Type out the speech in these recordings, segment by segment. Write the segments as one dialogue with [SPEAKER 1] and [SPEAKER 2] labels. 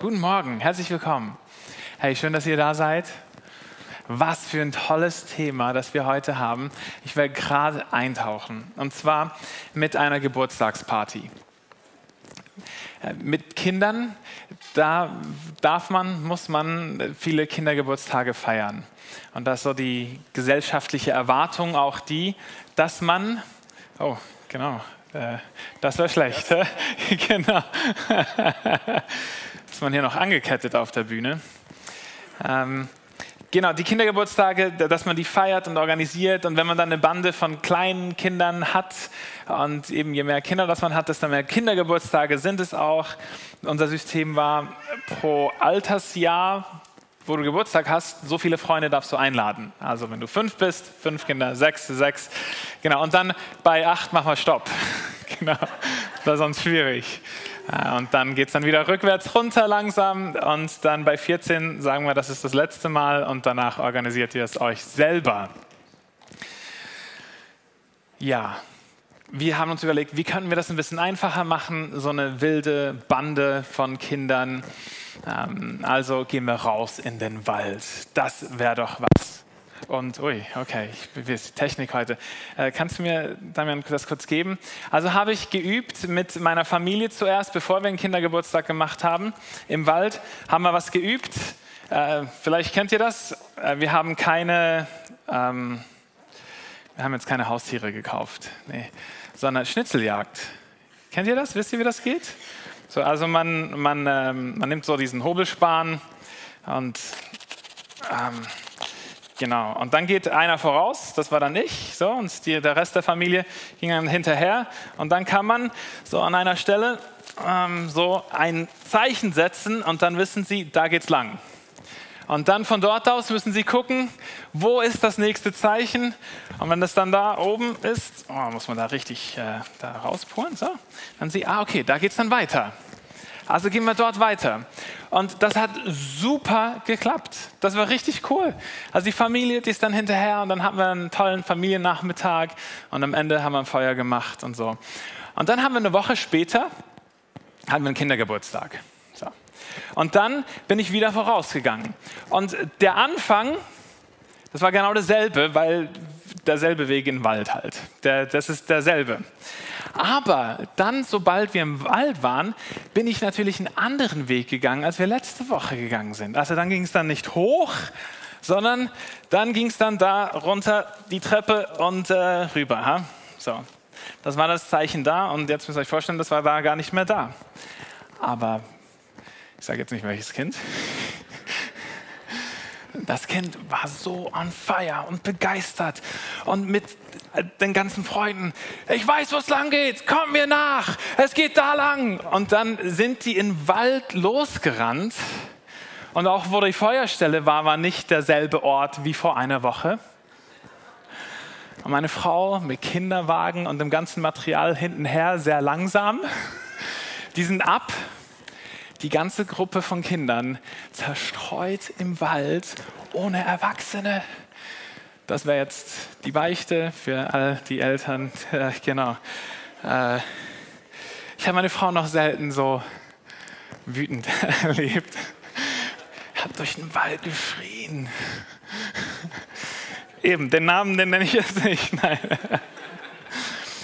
[SPEAKER 1] Guten Morgen, herzlich willkommen. Hey, schön, dass ihr da seid. Was für ein tolles Thema, das wir heute haben. Ich werde gerade eintauchen und zwar mit einer Geburtstagsparty. Äh, mit Kindern, da darf man, muss man viele Kindergeburtstage feiern. Und das ist so die gesellschaftliche Erwartung, auch die, dass man, oh, genau, äh, das wäre schlecht. genau. man hier noch angekettet auf der Bühne. Ähm, genau, die Kindergeburtstage, dass man die feiert und organisiert und wenn man dann eine Bande von kleinen Kindern hat und eben je mehr Kinder das man hat, desto mehr Kindergeburtstage sind es auch. Unser System war pro Altersjahr wo du Geburtstag hast, so viele Freunde darfst du einladen. Also wenn du fünf bist, fünf Kinder, sechs, sechs. Genau, und dann bei acht machen wir Stopp. genau, das war sonst schwierig. Äh, und dann geht es dann wieder rückwärts runter langsam und dann bei 14 sagen wir, das ist das letzte Mal und danach organisiert ihr es euch selber. Ja, wir haben uns überlegt, wie könnten wir das ein bisschen einfacher machen, so eine wilde Bande von Kindern. Ähm, also gehen wir raus in den Wald. Das wäre doch was. Und, ui, okay, ich die Technik heute. Äh, kannst du mir, Damian, das kurz geben? Also habe ich geübt mit meiner Familie zuerst, bevor wir einen Kindergeburtstag gemacht haben. Im Wald haben wir was geübt. Äh, vielleicht kennt ihr das. Äh, wir haben keine, ähm, wir haben jetzt keine Haustiere gekauft, nee, sondern Schnitzeljagd. Kennt ihr das? Wisst ihr, wie das geht? So, also man, man, ähm, man nimmt so diesen Hobelspan und ähm, genau. Und dann geht einer voraus, das war dann ich, so, und die, der Rest der Familie ging dann hinterher. Und dann kann man so an einer Stelle ähm, so ein Zeichen setzen und dann wissen sie, da geht's lang. Und dann von dort aus müssen Sie gucken, wo ist das nächste Zeichen. Und wenn das dann da oben ist, oh, muss man da richtig äh, da rauspulen, so, dann Sie, ah, okay, da geht es dann weiter. Also gehen wir dort weiter. Und das hat super geklappt. Das war richtig cool. Also die Familie, die ist dann hinterher und dann hatten wir einen tollen Familiennachmittag und am Ende haben wir ein Feuer gemacht und so. Und dann haben wir eine Woche später, hatten wir einen Kindergeburtstag. Und dann bin ich wieder vorausgegangen. Und der Anfang, das war genau dasselbe, weil derselbe Weg in den Wald halt. Der, das ist derselbe. Aber dann, sobald wir im Wald waren, bin ich natürlich einen anderen Weg gegangen, als wir letzte Woche gegangen sind. Also dann ging es dann nicht hoch, sondern dann ging es dann da runter die Treppe und äh, rüber. Ha? So, das war das Zeichen da und jetzt müsst ihr euch vorstellen, das war da gar nicht mehr da. Aber ich sage jetzt nicht welches Kind. Das Kind war so on fire und begeistert und mit den ganzen Freunden. Ich weiß, wo es lang geht. Komm mir nach. Es geht da lang. Und dann sind die in Wald losgerannt. Und auch wo die Feuerstelle war, war nicht derselbe Ort wie vor einer Woche. Und meine Frau mit Kinderwagen und dem ganzen Material hintenher sehr langsam. Die sind ab die ganze Gruppe von Kindern zerstreut im Wald ohne Erwachsene. Das wäre jetzt die Beichte für all die Eltern. Genau. Äh, ich habe meine Frau noch selten so wütend erlebt. Er hat durch den Wald geschrien. Eben, den Namen den nenne ich jetzt nicht. Nein.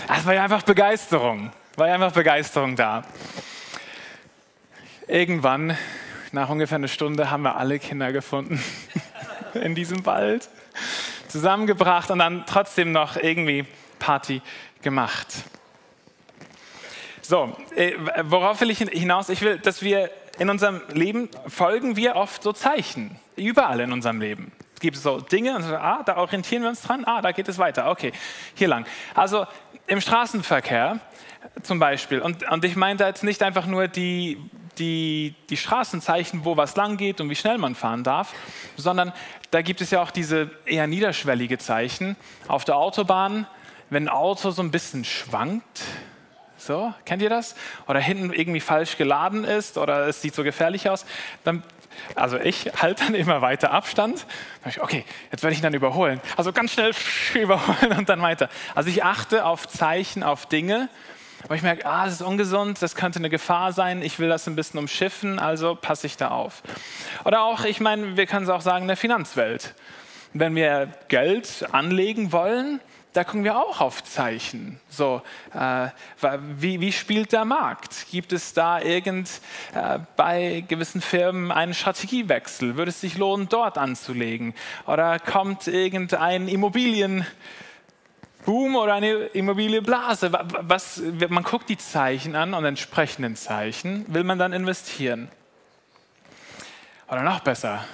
[SPEAKER 1] Es war ja einfach Begeisterung. War ja einfach Begeisterung da. Irgendwann, nach ungefähr einer Stunde, haben wir alle Kinder gefunden in diesem Wald, zusammengebracht und dann trotzdem noch irgendwie Party gemacht. So, äh, worauf will ich hinaus? Ich will, dass wir in unserem Leben folgen wir oft so Zeichen, überall in unserem Leben. Es gibt so Dinge, und so, ah, da orientieren wir uns dran, ah, da geht es weiter, okay, hier lang. Also im Straßenverkehr zum Beispiel, und, und ich meine da jetzt nicht einfach nur die die, die Straßenzeichen, wo was lang geht und wie schnell man fahren darf, sondern da gibt es ja auch diese eher niederschwellige Zeichen. Auf der Autobahn, wenn ein Auto so ein bisschen schwankt, so, kennt ihr das? Oder hinten irgendwie falsch geladen ist oder es sieht so gefährlich aus, dann, also ich halte dann immer weiter Abstand. okay, jetzt werde ich ihn dann überholen. Also ganz schnell überholen und dann weiter. Also ich achte auf Zeichen, auf Dinge Aber ich merke, ah, das ist ungesund, das könnte eine Gefahr sein, ich will das ein bisschen umschiffen, also passe ich da auf. Oder auch, ich meine, wir können es auch sagen, in der Finanzwelt. Wenn wir Geld anlegen wollen, da gucken wir auch auf Zeichen. So, äh, wie, wie, spielt der Markt? Gibt es da irgend äh, bei gewissen Firmen einen Strategiewechsel? Würde es sich lohnen, dort anzulegen? Oder kommt irgendein Immobilienboom oder eine Immobilienblase? Was, man guckt die Zeichen an und entsprechenden Zeichen will man dann investieren. Oder noch besser,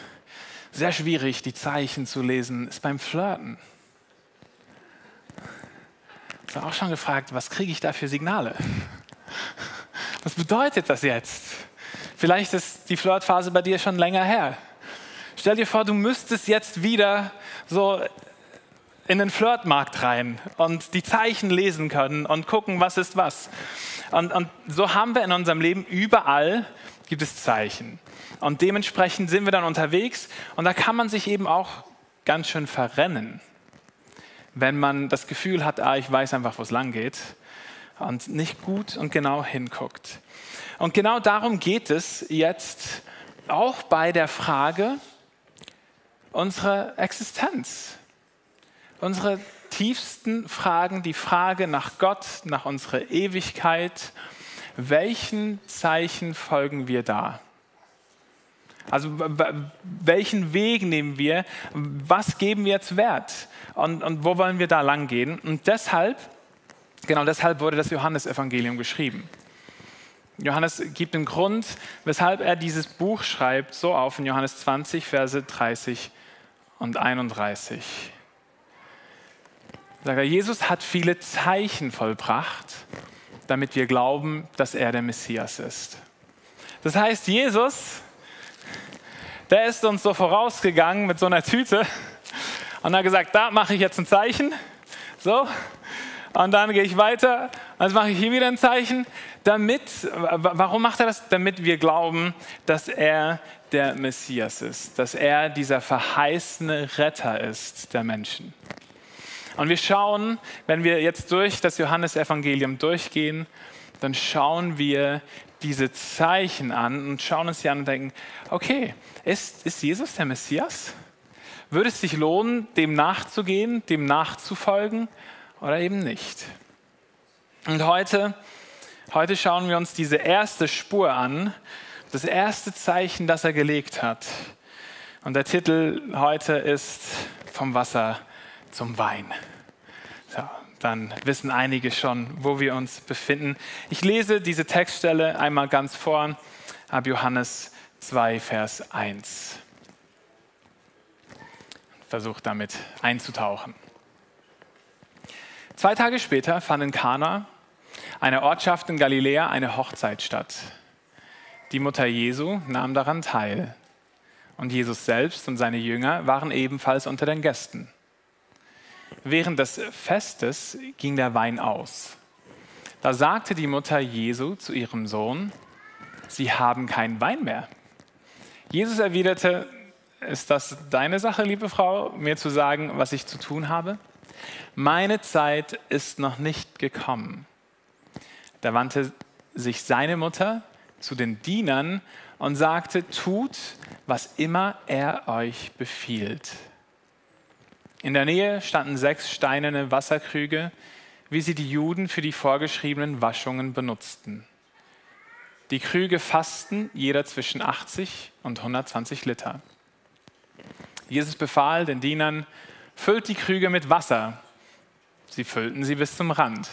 [SPEAKER 1] sehr schwierig, die Zeichen zu lesen, ist beim Flirten. Ich habe auch schon gefragt, was kriege ich da für Signale? Was bedeutet das jetzt? Vielleicht ist die Flirtphase bei dir schon länger her. Stell dir vor, du müsstest jetzt wieder so in den Flirtmarkt rein und die Zeichen lesen können und gucken, was ist was. Und, und so haben wir in unserem Leben überall gibt es Zeichen. Und dementsprechend sind wir dann unterwegs und da kann man sich eben auch ganz schön verrennen wenn man das Gefühl hat, ah, ich weiß einfach, wo es lang geht und nicht gut und genau hinguckt. Und genau darum geht es jetzt auch bei der Frage unserer Existenz. Unsere tiefsten Fragen, die Frage nach Gott, nach unserer Ewigkeit. Welchen Zeichen folgen wir da? Also welchen Weg nehmen wir? Was geben wir jetzt Wert? Und, und wo wollen wir da lang gehen? Und deshalb, genau deshalb wurde das Johannesevangelium geschrieben. Johannes gibt den Grund, weshalb er dieses Buch schreibt, so auf in Johannes 20, Verse 30 und 31. Sagt er, Jesus hat viele Zeichen vollbracht, damit wir glauben, dass er der Messias ist. Das heißt, Jesus, der ist uns so vorausgegangen mit so einer Tüte und hat gesagt, da mache ich jetzt ein Zeichen. So. Und dann gehe ich weiter. Also mache ich hier wieder ein Zeichen. Damit, warum macht er das? Damit wir glauben, dass er der Messias ist, dass er dieser verheißene Retter ist der Menschen. Und wir schauen, wenn wir jetzt durch das Johannesevangelium durchgehen, dann schauen wir diese Zeichen an und schauen uns die an und denken, okay, ist, ist Jesus der Messias? Würde es sich lohnen, dem nachzugehen, dem nachzufolgen oder eben nicht? Und heute, heute schauen wir uns diese erste Spur an, das erste Zeichen, das er gelegt hat. Und der Titel heute ist Vom Wasser zum Wein. So, dann wissen einige schon, wo wir uns befinden. Ich lese diese Textstelle einmal ganz vor, ab Johannes 2, Vers 1 versucht damit einzutauchen. Zwei Tage später fand in Kana, einer Ortschaft in Galiläa, eine Hochzeit statt. Die Mutter Jesu nahm daran teil. Und Jesus selbst und seine Jünger waren ebenfalls unter den Gästen. Während des Festes ging der Wein aus. Da sagte die Mutter Jesu zu ihrem Sohn, Sie haben keinen Wein mehr. Jesus erwiderte, ist das deine Sache, liebe Frau, mir zu sagen, was ich zu tun habe? Meine Zeit ist noch nicht gekommen. Da wandte sich seine Mutter zu den Dienern und sagte, tut, was immer er euch befiehlt. In der Nähe standen sechs steinerne Wasserkrüge, wie sie die Juden für die vorgeschriebenen Waschungen benutzten. Die Krüge fassten jeder zwischen 80 und 120 Liter. Jesus befahl den Dienern, füllt die Krüge mit Wasser. Sie füllten sie bis zum Rand.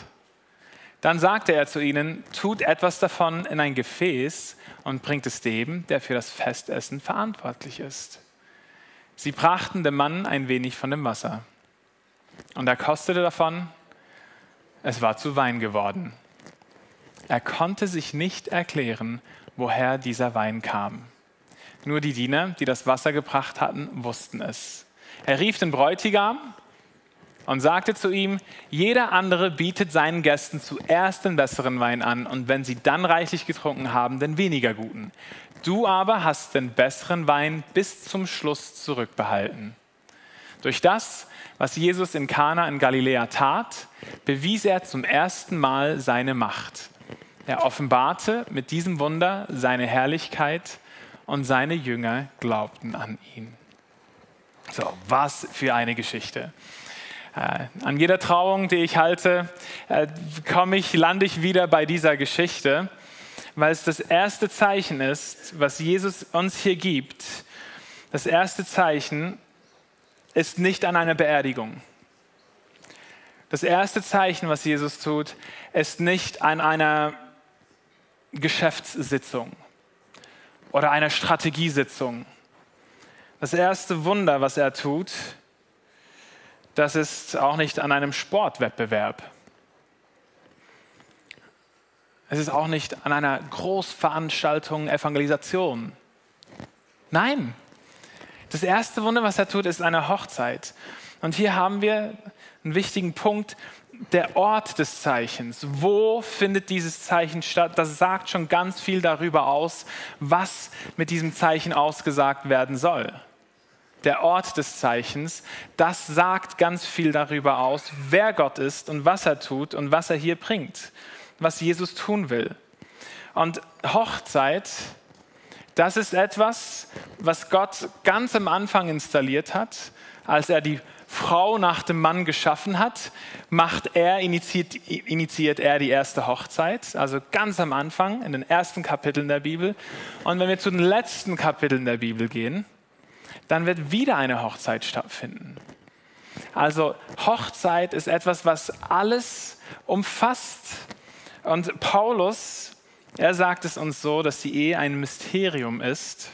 [SPEAKER 1] Dann sagte er zu ihnen, tut etwas davon in ein Gefäß und bringt es dem, der für das Festessen verantwortlich ist. Sie brachten dem Mann ein wenig von dem Wasser. Und er kostete davon, es war zu Wein geworden. Er konnte sich nicht erklären, woher dieser Wein kam. Nur die Diener, die das Wasser gebracht hatten, wussten es. Er rief den Bräutigam und sagte zu ihm, jeder andere bietet seinen Gästen zuerst den besseren Wein an und wenn sie dann reichlich getrunken haben, den weniger guten. Du aber hast den besseren Wein bis zum Schluss zurückbehalten. Durch das, was Jesus in Kana in Galiläa tat, bewies er zum ersten Mal seine Macht. Er offenbarte mit diesem Wunder seine Herrlichkeit und seine Jünger glaubten an ihn. So, was für eine Geschichte. Äh, an jeder Trauung, die ich halte, äh, komme ich, lande ich wieder bei dieser Geschichte, weil es das erste Zeichen ist, was Jesus uns hier gibt. Das erste Zeichen ist nicht an einer Beerdigung. Das erste Zeichen, was Jesus tut, ist nicht an einer Geschäftssitzung oder einer Strategiesitzung. Das erste Wunder, was er tut, das ist auch nicht an einem Sportwettbewerb. Es ist auch nicht an einer Großveranstaltung, Evangelisation. Nein, das erste Wunder, was er tut, ist eine Hochzeit. Und hier haben wir einen wichtigen Punkt, der Ort des Zeichens. Wo findet dieses Zeichen statt? Das sagt schon ganz viel darüber aus, was mit diesem Zeichen ausgesagt werden soll. Der Ort des Zeichens, das sagt ganz viel darüber aus, wer Gott ist und was er tut und was er hier bringt, was Jesus tun will. Und Hochzeit das ist etwas, was Gott ganz am Anfang installiert hat, als er die Frau nach dem Mann geschaffen hat, macht er, initiiert, initiiert er die erste Hochzeit, also ganz am Anfang, in den ersten Kapiteln der Bibel. Und wenn wir zu den letzten Kapiteln der Bibel gehen, dann wird wieder eine Hochzeit stattfinden. Also Hochzeit ist etwas, was alles umfasst. Und Paulus er sagt es uns so, dass die Ehe ein Mysterium ist,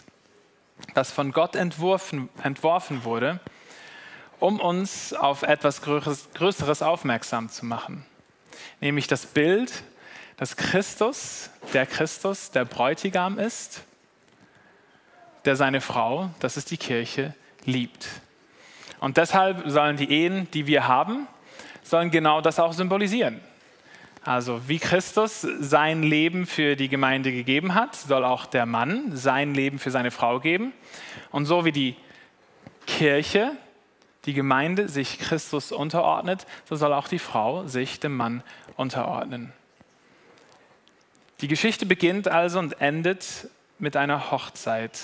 [SPEAKER 1] das von Gott entworfen, entworfen wurde, um uns auf etwas Größeres aufmerksam zu machen. Nämlich das Bild, dass Christus, der Christus, der Bräutigam ist, der seine Frau, das ist die Kirche, liebt. Und deshalb sollen die Ehen, die wir haben, sollen genau das auch symbolisieren. Also wie Christus sein Leben für die Gemeinde gegeben hat, soll auch der Mann sein Leben für seine Frau geben. Und so wie die Kirche, die Gemeinde sich Christus unterordnet, so soll auch die Frau sich dem Mann unterordnen. Die Geschichte beginnt also und endet mit einer Hochzeit.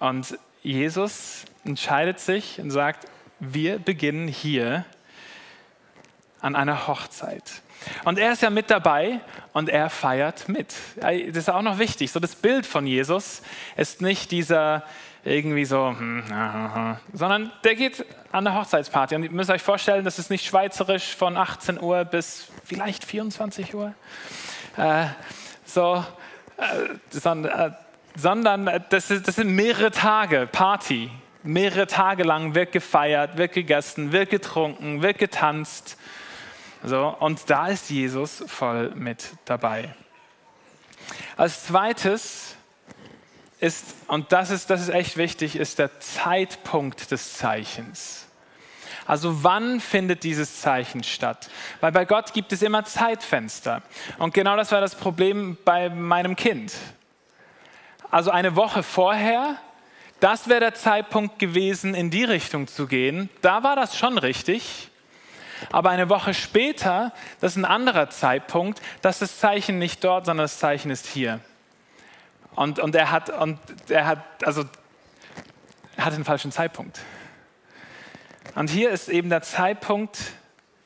[SPEAKER 1] Und Jesus entscheidet sich und sagt, wir beginnen hier an einer Hochzeit. Und er ist ja mit dabei und er feiert mit. Das ist auch noch wichtig. So das Bild von Jesus ist nicht dieser irgendwie so, hm, sondern der geht an der Hochzeitsparty. Und ihr müsst euch vorstellen, das ist nicht schweizerisch von 18 Uhr bis vielleicht 24 Uhr. Äh, so, äh, sondern, äh, sondern das, ist, das sind mehrere Tage Party. Mehrere Tage lang wird gefeiert, wird gegessen, wird getrunken, wird getanzt. So, und da ist Jesus voll mit dabei. Als zweites ist, und das ist, das ist echt wichtig, ist der Zeitpunkt des Zeichens. Also wann findet dieses Zeichen statt? Weil bei Gott gibt es immer Zeitfenster. Und genau das war das Problem bei meinem Kind. Also eine Woche vorher, das wäre der Zeitpunkt gewesen, in die Richtung zu gehen. Da war das schon richtig. Aber eine Woche später, das ist ein anderer Zeitpunkt, das ist das Zeichen nicht dort, sondern das Zeichen ist hier. Und, und er hat, und er hat, also, er hat den falschen Zeitpunkt. Und hier ist eben der Zeitpunkt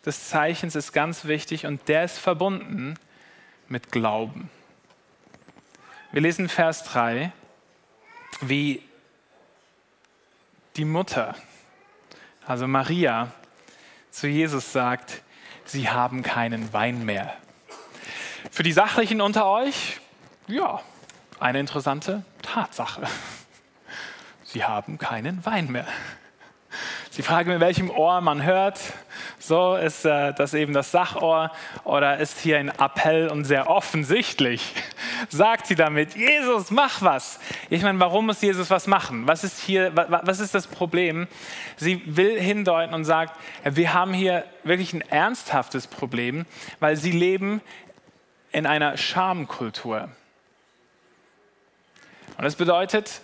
[SPEAKER 1] des Zeichens ist ganz wichtig und der ist verbunden mit Glauben. Wir lesen Vers 3, wie die Mutter, also Maria, zu Jesus sagt, sie haben keinen Wein mehr. Für die Sachlichen unter euch, ja, eine interessante Tatsache. Sie haben keinen Wein mehr. Sie fragen, mit welchem Ohr man hört. So ist äh, das eben das Sachohr oder ist hier ein Appell und sehr offensichtlich sagt sie damit, Jesus, mach was. Ich meine, warum muss Jesus was machen? Was ist hier, was ist das Problem? Sie will hindeuten und sagt, wir haben hier wirklich ein ernsthaftes Problem, weil sie leben in einer Schamkultur. Und das bedeutet,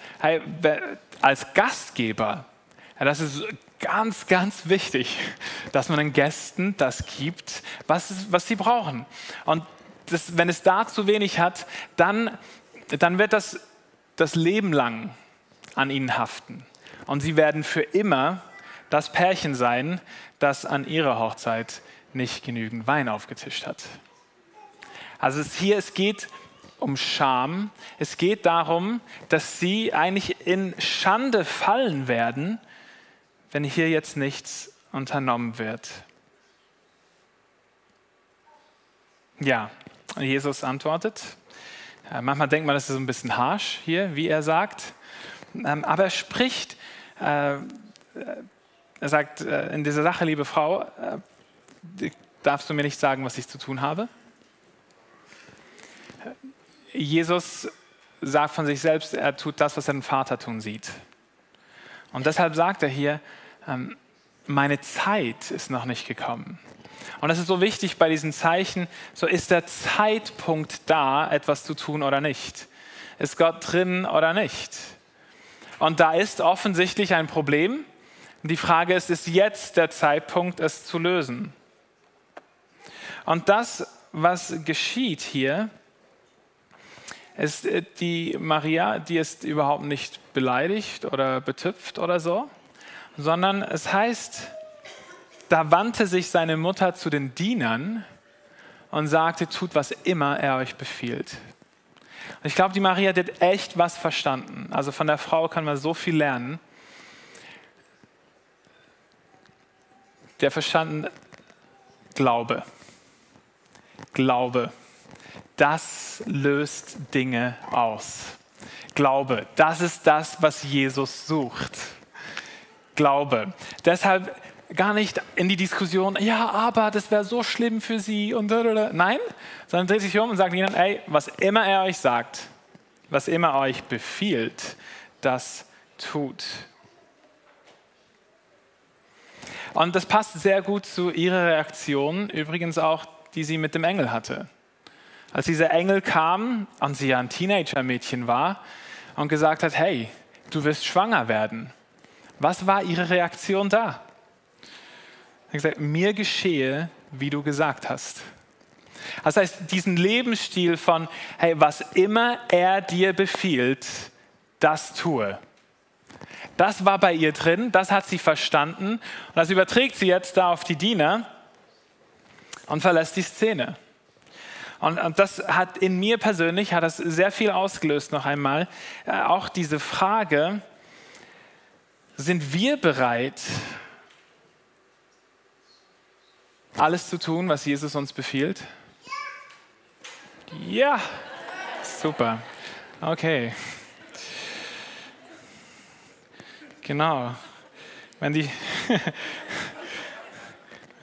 [SPEAKER 1] als Gastgeber, das ist ganz, ganz wichtig, dass man den Gästen das gibt, was, was sie brauchen. Und das, wenn es da zu wenig hat, dann, dann wird das das Leben lang an ihnen haften. Und sie werden für immer das Pärchen sein, das an ihrer Hochzeit nicht genügend Wein aufgetischt hat. Also es hier, es geht um Scham. Es geht darum, dass sie eigentlich in Schande fallen werden, wenn hier jetzt nichts unternommen wird. Ja, Jesus antwortet. Äh, manchmal denkt man, das ist ein bisschen harsh hier, wie er sagt. Ähm, aber er spricht, äh, er sagt äh, in dieser Sache, liebe Frau, darfst du mir nicht sagen, was ich zu tun habe? Jesus sagt von sich selbst, er tut das, was er den Vater tun sieht. Und deshalb sagt er hier, meine Zeit ist noch nicht gekommen. Und das ist so wichtig bei diesen Zeichen, so ist der Zeitpunkt da, etwas zu tun oder nicht. Ist Gott drin oder nicht? Und da ist offensichtlich ein Problem. Die Frage ist, ist jetzt der Zeitpunkt, es zu lösen? Und das, was geschieht hier, ist äh, die Maria, die ist überhaupt nicht beleidigt oder betüpft oder so, sondern es heißt, da wandte sich seine Mutter zu den Dienern und sagte, tut, was immer er euch befiehlt. Und ich glaube, die Maria hat echt was verstanden. Also von der Frau kann man so viel lernen. Der verstanden Glaube. Glaube das löst Dinge aus. Glaube, das ist das, was Jesus sucht. Glaube. Deshalb gar nicht in die Diskussion, ja, aber das wäre so schlimm für sie und nein, sondern dreht sich um und sagt ihnen, ey, was immer er euch sagt, was immer er euch befiehlt, das tut. Und das passt sehr gut zu ihrer Reaktion, übrigens auch, die sie mit dem Engel hatte. Als dieser Engel kam und sie ja ein Teenager-Mädchen war und gesagt hat, hey, du wirst schwanger werden. Was war ihre Reaktion da? Er hat gesagt, mir geschehe, wie du gesagt hast. Das heißt, diesen Lebensstil von, hey, was immer er dir befiehlt, das tue. Das war bei ihr drin, das hat sie verstanden und das überträgt sie jetzt da auf die Diener und verlässt die Szene. Und, und, das hat in mir persönlich hat das sehr viel ausgelöst noch einmal. Äh, auch diese Frage, sind wir bereit, alles zu tun, was Jesus uns befiehlt? Ja, super. Okay. Genau. Wenn die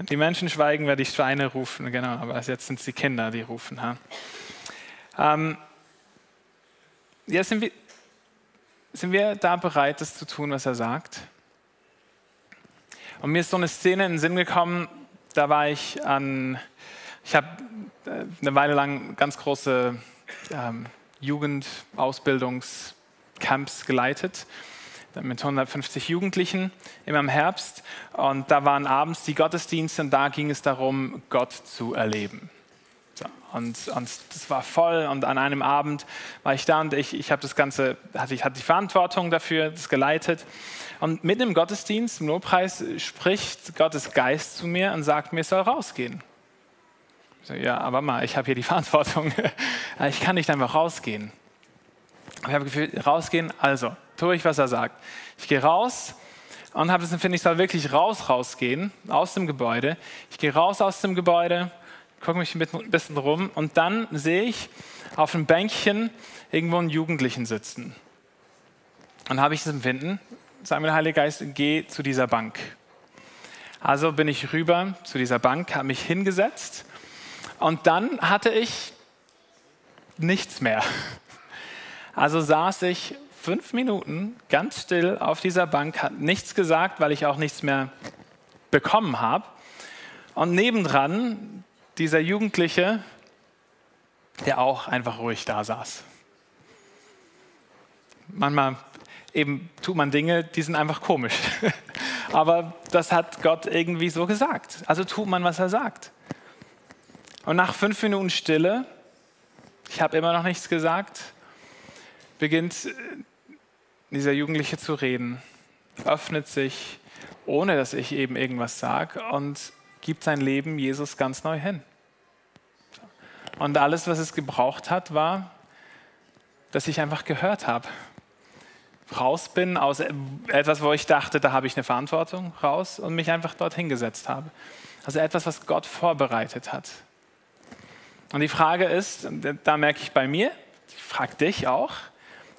[SPEAKER 1] Die Menschen schweigen, wer die Schweine rufen, genau, aber jetzt sind es die Kinder, die rufen. Ha? Ähm, ja, sind wir, sind wir da bereit, das zu tun, was er sagt? Und mir ist so eine Szene in den Sinn gekommen, da war ich an, ich habe äh, eine Weile lang ganz große ähm, Jugendausbildungscamps geleitet mit 150 Jugendlichen immer im Herbst. Und da waren abends die Gottesdienste und da ging es darum, Gott zu erleben. Und, und das war voll und an einem Abend war ich da und ich, ich habe das Ganze, hatte, hatte die Verantwortung dafür, das geleitet. Und mitten im Gottesdienst, im Lobpreis, spricht Gottes Geist zu mir und sagt mir, es soll rausgehen. Ich so, ja, aber mal, ich habe hier die Verantwortung. ich kann nicht einfach rausgehen. Ich habe gefühlt, rausgehen, also tue ich, was er sagt. Ich gehe raus und habe das Empfinden, ich soll wirklich raus, rausgehen aus dem Gebäude. Ich gehe raus aus dem Gebäude, gucke mich ein bisschen rum und dann sehe ich auf einem Bänkchen irgendwo einen Jugendlichen sitzen. Und habe ich das Empfinden, sag mir der Heilige Geist, geh zu dieser Bank. Also bin ich rüber zu dieser Bank, habe mich hingesetzt und dann hatte ich nichts mehr. Also saß ich fünf Minuten ganz still auf dieser Bank, hat nichts gesagt, weil ich auch nichts mehr bekommen habe. Und nebendran dieser Jugendliche, der auch einfach ruhig da saß. Manchmal eben tut man Dinge, die sind einfach komisch. aber das hat Gott irgendwie so gesagt. Also tut man, was er sagt. Und nach fünf Minuten Stille, ich habe immer noch nichts gesagt, beginnt dieser Jugendliche zu reden, öffnet sich, ohne dass ich eben irgendwas sage und gibt sein Leben Jesus ganz neu hin. Und alles, was es gebraucht hat, war, dass ich einfach gehört habe. Raus bin aus etwas, wo ich dachte, da habe ich eine Verantwortung, raus und mich einfach dort hingesetzt habe. Also etwas, was Gott vorbereitet hat. Und die Frage ist, da merke ich bei mir, ich frage dich auch,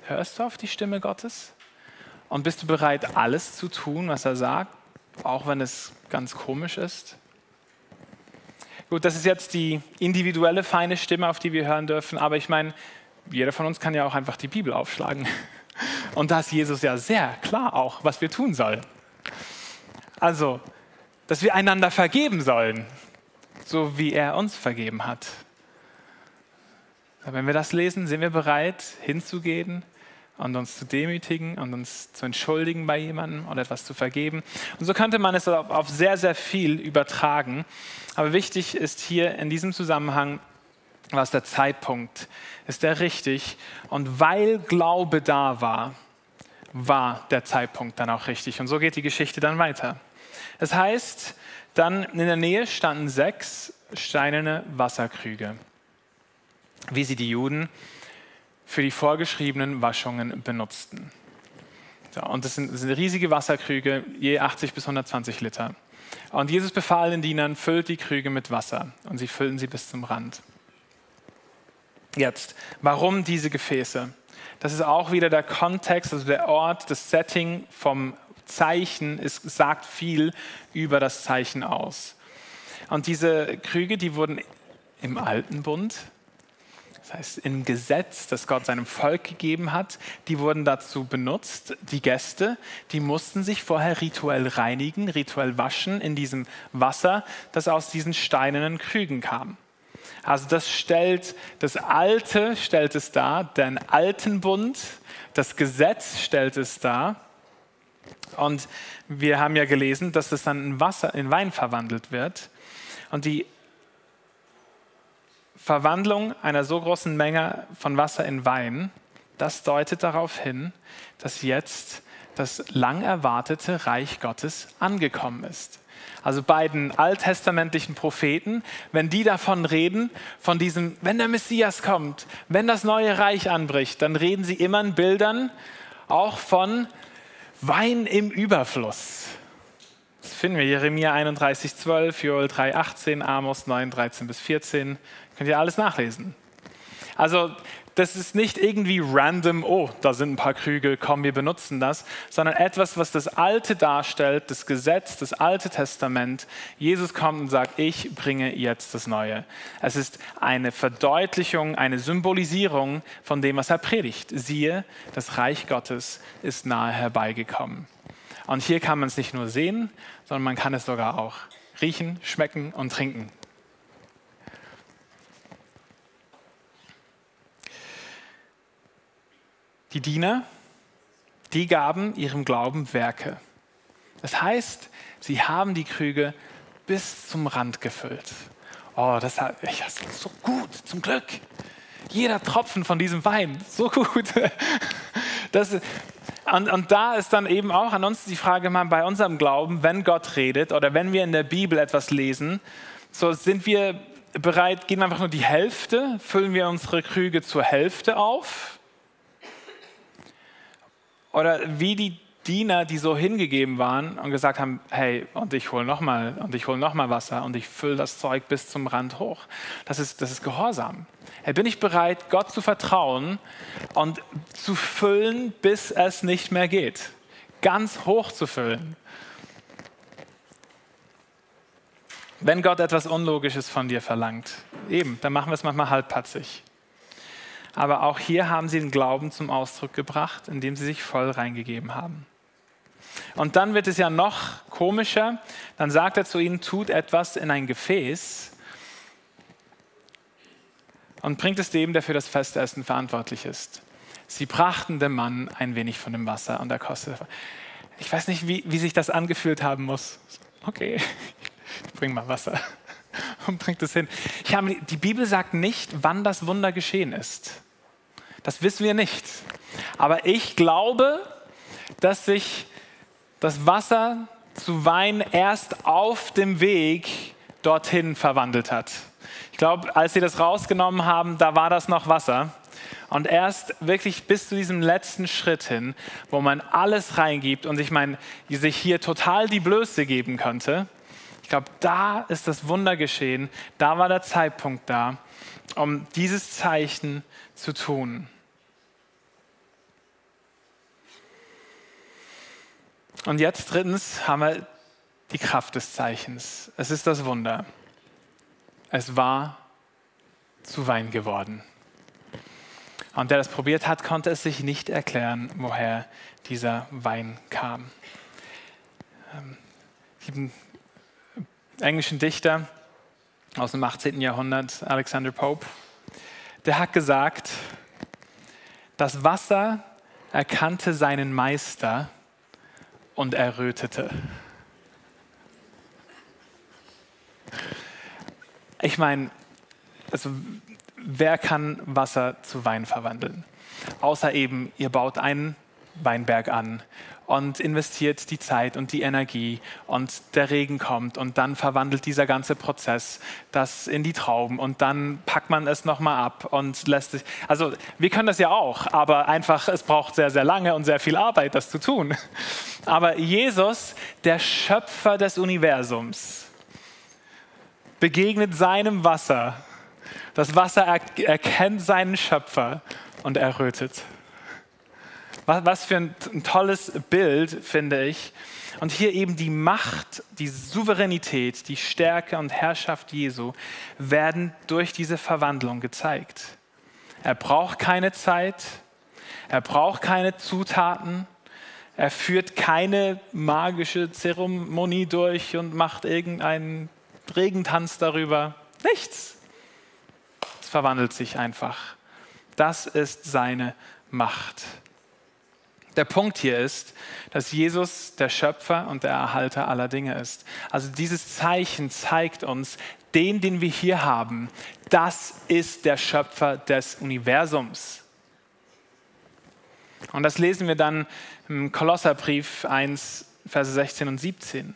[SPEAKER 1] hörst du auf die Stimme Gottes? Und bist du bereit, alles zu tun, was er sagt, auch wenn es ganz komisch ist? Gut, das ist jetzt die individuelle feine Stimme, auf die wir hören dürfen, aber ich meine, jeder von uns kann ja auch einfach die Bibel aufschlagen. Und da ist Jesus ja sehr klar auch, was wir tun sollen. Also, dass wir einander vergeben sollen, so wie er uns vergeben hat. Wenn wir das lesen, sind wir bereit, hinzugehen und uns zu demütigen und uns zu entschuldigen bei jemandem oder etwas zu vergeben. Und so könnte man es auf sehr, sehr viel übertragen. Aber wichtig ist hier in diesem Zusammenhang, was der Zeitpunkt ist der richtig. Und weil Glaube da war, war der Zeitpunkt dann auch richtig. Und so geht die Geschichte dann weiter. Das heißt, dann in der Nähe standen sechs steinerne Wasserkrüge, wie sie die Juden für die vorgeschriebenen Waschungen benutzten. So, und das sind, das sind riesige Wasserkrüge, je 80 bis 120 Liter. Und Jesus befahl den Dienern, füllt die Krüge mit Wasser. Und sie füllten sie bis zum Rand. Jetzt, warum diese Gefäße? Das ist auch wieder der Kontext, also der Ort, das Setting vom Zeichen, es sagt viel über das Zeichen aus. Und diese Krüge, die wurden im Alten Bund, das heißt im Gesetz, das Gott seinem Volk gegeben hat, die wurden dazu benutzt. Die Gäste, die mussten sich vorher rituell reinigen, rituell waschen in diesem Wasser, das aus diesen steinernen Krügen kam. Also das stellt, das Alte stellt es dar, den alten Bund, das Gesetz stellt es dar. Und wir haben ja gelesen, dass es dann in Wasser, in Wein verwandelt wird. Und die Verwandlung einer so großen Menge von Wasser in Wein, das deutet darauf hin, dass jetzt das lang erwartete Reich Gottes angekommen ist also beiden alttestamentlichen Propheten, wenn die davon reden, von diesem, wenn der Messias kommt, wenn das neue Reich anbricht, dann reden sie immer in Bildern auch von Wein im Überfluss. Das finden wir Jeremia 31, 12, Joel 3, 18, Amos 9, 13 bis 14. Könnt ihr alles nachlesen. Also das ist nicht irgendwie random, oh, da sind ein paar Krüge, komm, wir benutzen das, sondern etwas, was das Alte darstellt, das Gesetz, das Alte Testament. Jesus kommt und sagt, ich bringe jetzt das Neue. Es ist eine Verdeutlichung, eine Symbolisierung von dem, was er predigt. Siehe, das Reich Gottes ist nahe herbeigekommen. Und hier kann man es nicht nur sehen, sondern man kann es sogar auch riechen, schmecken und trinken. Die Diener, die gaben ihrem Glauben Werke. Das heißt, sie haben die Krüge bis zum Rand gefüllt. Oh, das, ist so gut, zum Glück. Jeder Tropfen von diesem Wein, so gut. Das, und, und, da ist dann eben auch an uns die Frage mal bei unserem Glauben, wenn Gott redet oder wenn wir in der Bibel etwas lesen, so sind wir bereit, gehen einfach nur die Hälfte, füllen wir unsere Krüge zur Hälfte auf oder wie die Diener, die so hingegeben waren und gesagt haben, hey, und ich hole nochmal und ich hole nochmal Wasser und ich fülle das Zeug bis zum Rand hoch. Das ist, das ist Gehorsam. Hey, bin ich bereit, Gott zu vertrauen und zu füllen, bis es nicht mehr geht. Ganz hoch zu füllen. Wenn Gott etwas Unlogisches von dir verlangt, eben, dann machen wir es manchmal halbpatzig. Aber auch hier haben sie den Glauben zum Ausdruck gebracht, indem sie sich voll reingegeben haben. Und dann wird es ja noch komischer. Dann sagt er zu ihnen, tut etwas in ein Gefäß und bringt es dem, der für das Festessen verantwortlich ist. Sie brachten dem Mann ein wenig von dem Wasser und er kostete. ich weiß nicht, wie, wie sich das angefühlt haben muss. Okay, bring mal Wasser und bringt es hin. Ich habe, die Bibel sagt nicht, wann das Wunder geschehen ist. Das wissen wir nicht. Aber ich glaube, dass sich das Wasser zu Wein erst auf dem Weg dorthin verwandelt hat. Ich glaube, als sie das rausgenommen haben, da war das noch Wasser. Und erst wirklich bis zu diesem letzten Schritt hin, wo man alles reingibt und sich, mein, sich hier total die Blöße geben könnte, ich glaube, da ist das Wunder geschehen. Da war der Zeitpunkt da, um dieses Zeichen zu tun. Und jetzt drittens haben wir die Kraft des Zeichens. Es ist das Wunder. Es war zu Wein geworden. Und der das probiert hat, konnte es sich nicht erklären, woher dieser Wein kam. Ich habe einen englischen Dichter aus dem 18. Jahrhundert, Alexander Pope, der hat gesagt, das Wasser erkannte seinen Meister und errötete. Ich meine, also wer kann Wasser zu Wein verwandeln? Außer eben, ihr baut einen Weinberg an und investiert die Zeit und die Energie und der Regen kommt und dann verwandelt dieser ganze Prozess das in die Trauben und dann packt man es nochmal ab und lässt sich, also wir können das ja auch, aber einfach, es braucht sehr, sehr lange und sehr viel Arbeit, das zu tun. Aber Jesus, der Schöpfer des Universums, begegnet seinem Wasser das Wasser erkennt seinen Schöpfer und errötet. Was für ein, tolles Bild, finde ich. Und hier eben die Macht, die Souveränität, die Stärke und Herrschaft Jesu werden durch diese Verwandlung gezeigt. Er braucht keine Zeit, er braucht keine Zutaten, er führt keine magische Zeremonie durch und macht irgendeinen Regentanz darüber. Nichts verwandelt sich einfach. Das ist seine Macht. Der Punkt hier ist, dass Jesus der Schöpfer und der Erhalter aller Dinge ist. Also dieses Zeichen zeigt uns, den, den wir hier haben, das ist der Schöpfer des Universums. Und das lesen wir dann im Kolosserbrief 1, Verse 16 und 17.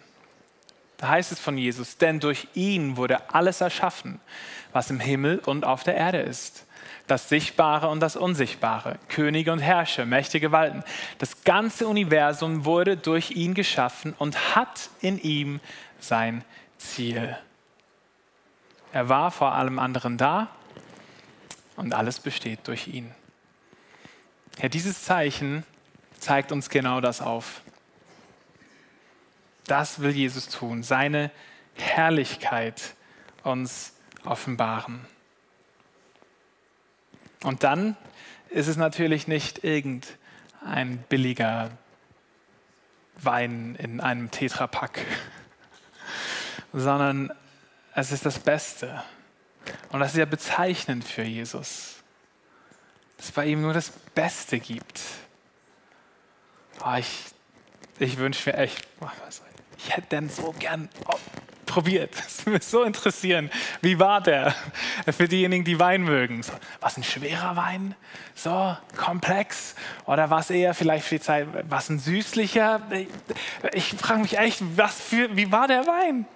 [SPEAKER 1] Da heißt es von Jesus, denn durch ihn wurde alles erschaffen, was im Himmel und auf der Erde ist. Das Sichtbare und das Unsichtbare, Könige und Herrscher, mächtige Gewalten. Das ganze Universum wurde durch ihn geschaffen und hat in ihm sein Ziel. Er war vor allem anderen da und alles besteht durch ihn. Ja, dieses Zeichen zeigt uns genau das auf. Das will Jesus tun, seine Herrlichkeit uns offenbaren. Und dann ist es natürlich nicht irgendein billiger Wein in einem Tetrapack, sondern es ist das Beste. Und das ist ja bezeichnend für Jesus, dass es bei ihm nur das Beste gibt. Oh, ich ich wünsche mir echt, ich hätte den so gern oh, probiert. Das würde mich so interessieren. Wie war der für diejenigen, die Wein mögen? So, was ein schwerer Wein? So komplex? Oder was eher vielleicht für die Zeit, was ein süßlicher? Ich, ich frage mich echt, was für, wie war der Wein?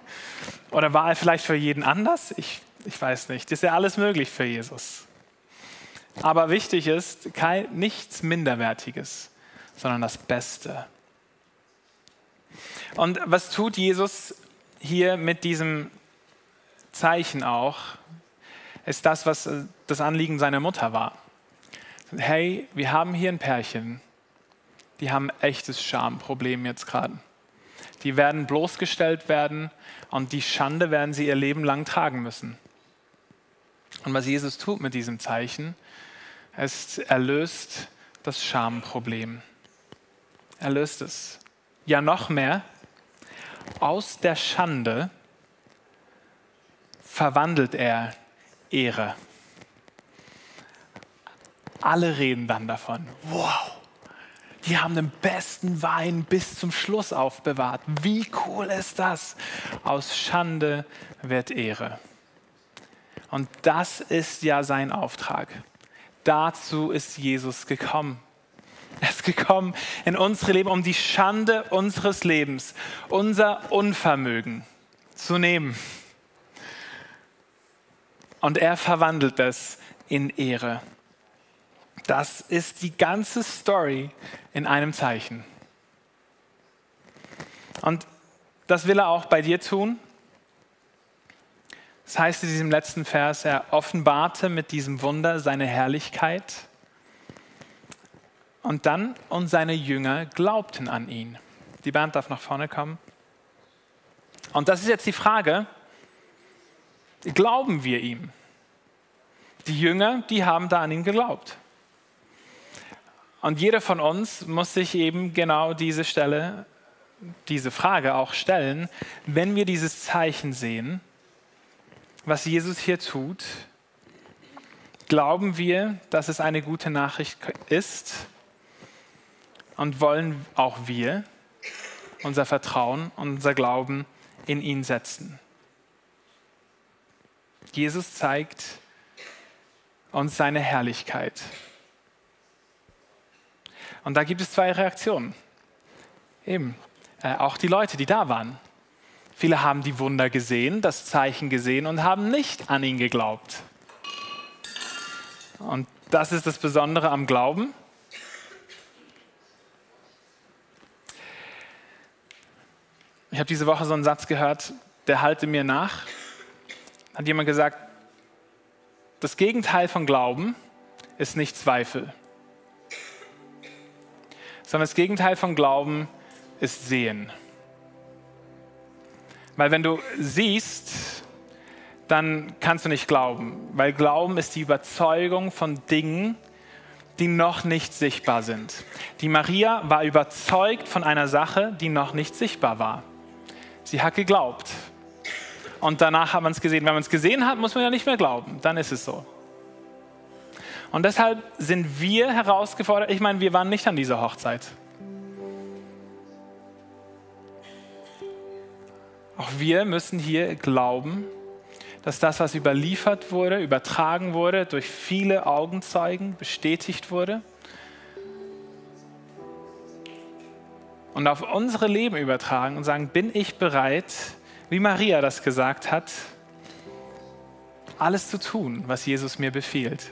[SPEAKER 1] Oder war er vielleicht für jeden anders? Ich, ich weiß nicht. Ist ja alles möglich für Jesus. Aber wichtig ist, kein, nichts Minderwertiges, sondern das Beste. Und was tut Jesus hier mit diesem Zeichen auch? Ist das, was äh, das Anliegen seiner Mutter war. Hey, wir haben hier ein Pärchen, die haben ein echtes Schamproblem jetzt gerade. Die werden bloßgestellt werden und die Schande werden sie ihr Leben lang tragen müssen. Und was Jesus tut mit diesem Zeichen, ist, er löst das Schamproblem. Er löst es. Ja, noch mehr, aus der Schande verwandelt er Ehre. Alle reden dann davon, wow, Die haben den besten Wein bis zum Schluss aufbewahrt. Wie cool ist das? Aus Schande wird Ehre. Und das ist ja sein Auftrag. Dazu ist Jesus gekommen. Er ist gekommen in unsere Leben, um die Schande unseres Lebens, unser Unvermögen zu nehmen. Und er verwandelt es in Ehre. Das ist die ganze Story in einem Zeichen. Und das will er auch bei dir tun. Das heißt in diesem letzten Vers, er offenbarte mit diesem Wunder seine Herrlichkeit. Und dann und seine Jünger glaubten an ihn. Die Band darf nach vorne kommen. Und das ist jetzt die Frage, glauben wir ihm? Die Jünger, die haben da an ihn geglaubt. Und jeder von uns muss sich eben genau diese Stelle, diese Frage auch stellen, wenn wir dieses Zeichen sehen, was Jesus hier tut, glauben wir, dass es eine gute Nachricht ist und wollen auch wir unser Vertrauen und unser Glauben in ihn setzen. Jesus zeigt uns seine Herrlichkeit. Und da gibt es zwei Reaktionen. Eben, äh, auch die Leute, die da waren. Viele haben die Wunder gesehen, das Zeichen gesehen und haben nicht an ihn geglaubt. Und das ist das Besondere am Glauben. Ich habe diese Woche so einen Satz gehört, der halte mir nach. Hat jemand gesagt, das Gegenteil von Glauben ist nicht Zweifel sondern das Gegenteil von Glauben ist Sehen. Weil wenn du siehst, dann kannst du nicht glauben, weil Glauben ist die Überzeugung von Dingen, die noch nicht sichtbar sind. Die Maria war überzeugt von einer Sache, die noch nicht sichtbar war. Sie hat geglaubt. Und danach hat man es gesehen. Wenn man es gesehen hat, muss man ja nicht mehr glauben. Dann ist es so. Und deshalb sind wir herausgefordert. Ich meine, wir waren nicht an dieser Hochzeit. Auch wir müssen hier glauben, dass das, was überliefert wurde, übertragen wurde, durch viele Augenzeugen bestätigt wurde und auf unsere Leben übertragen und sagen, bin ich bereit, wie Maria das gesagt hat, alles zu tun, was Jesus mir befiehlt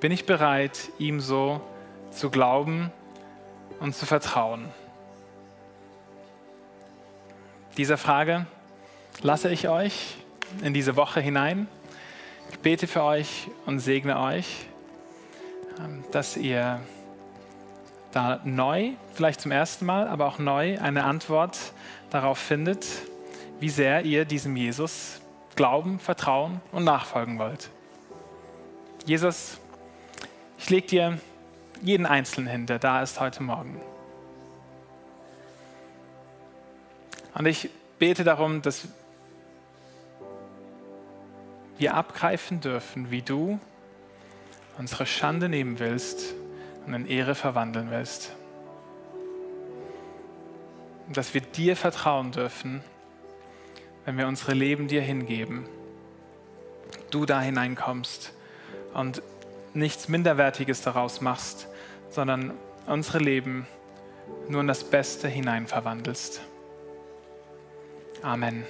[SPEAKER 1] bin ich bereit, ihm so zu glauben und zu vertrauen? Diese Frage lasse ich euch in diese Woche hinein. Ich bete für euch und segne euch, ähm, dass ihr da neu, vielleicht zum ersten Mal, aber auch neu eine Antwort darauf findet, wie sehr ihr diesem Jesus glauben, vertrauen und nachfolgen wollt. Jesus, ich lege dir jeden Einzelnen hin, der da ist heute Morgen. Und ich bete darum, dass wir abgreifen dürfen, wie du unsere Schande nehmen willst und in Ehre verwandeln willst. Dass wir dir vertrauen dürfen, wenn wir unsere Leben dir hingeben, du da hineinkommst und nichts Minderwertiges daraus machst, sondern unsere Leben nur in das Beste hinein verwandelst. Amen.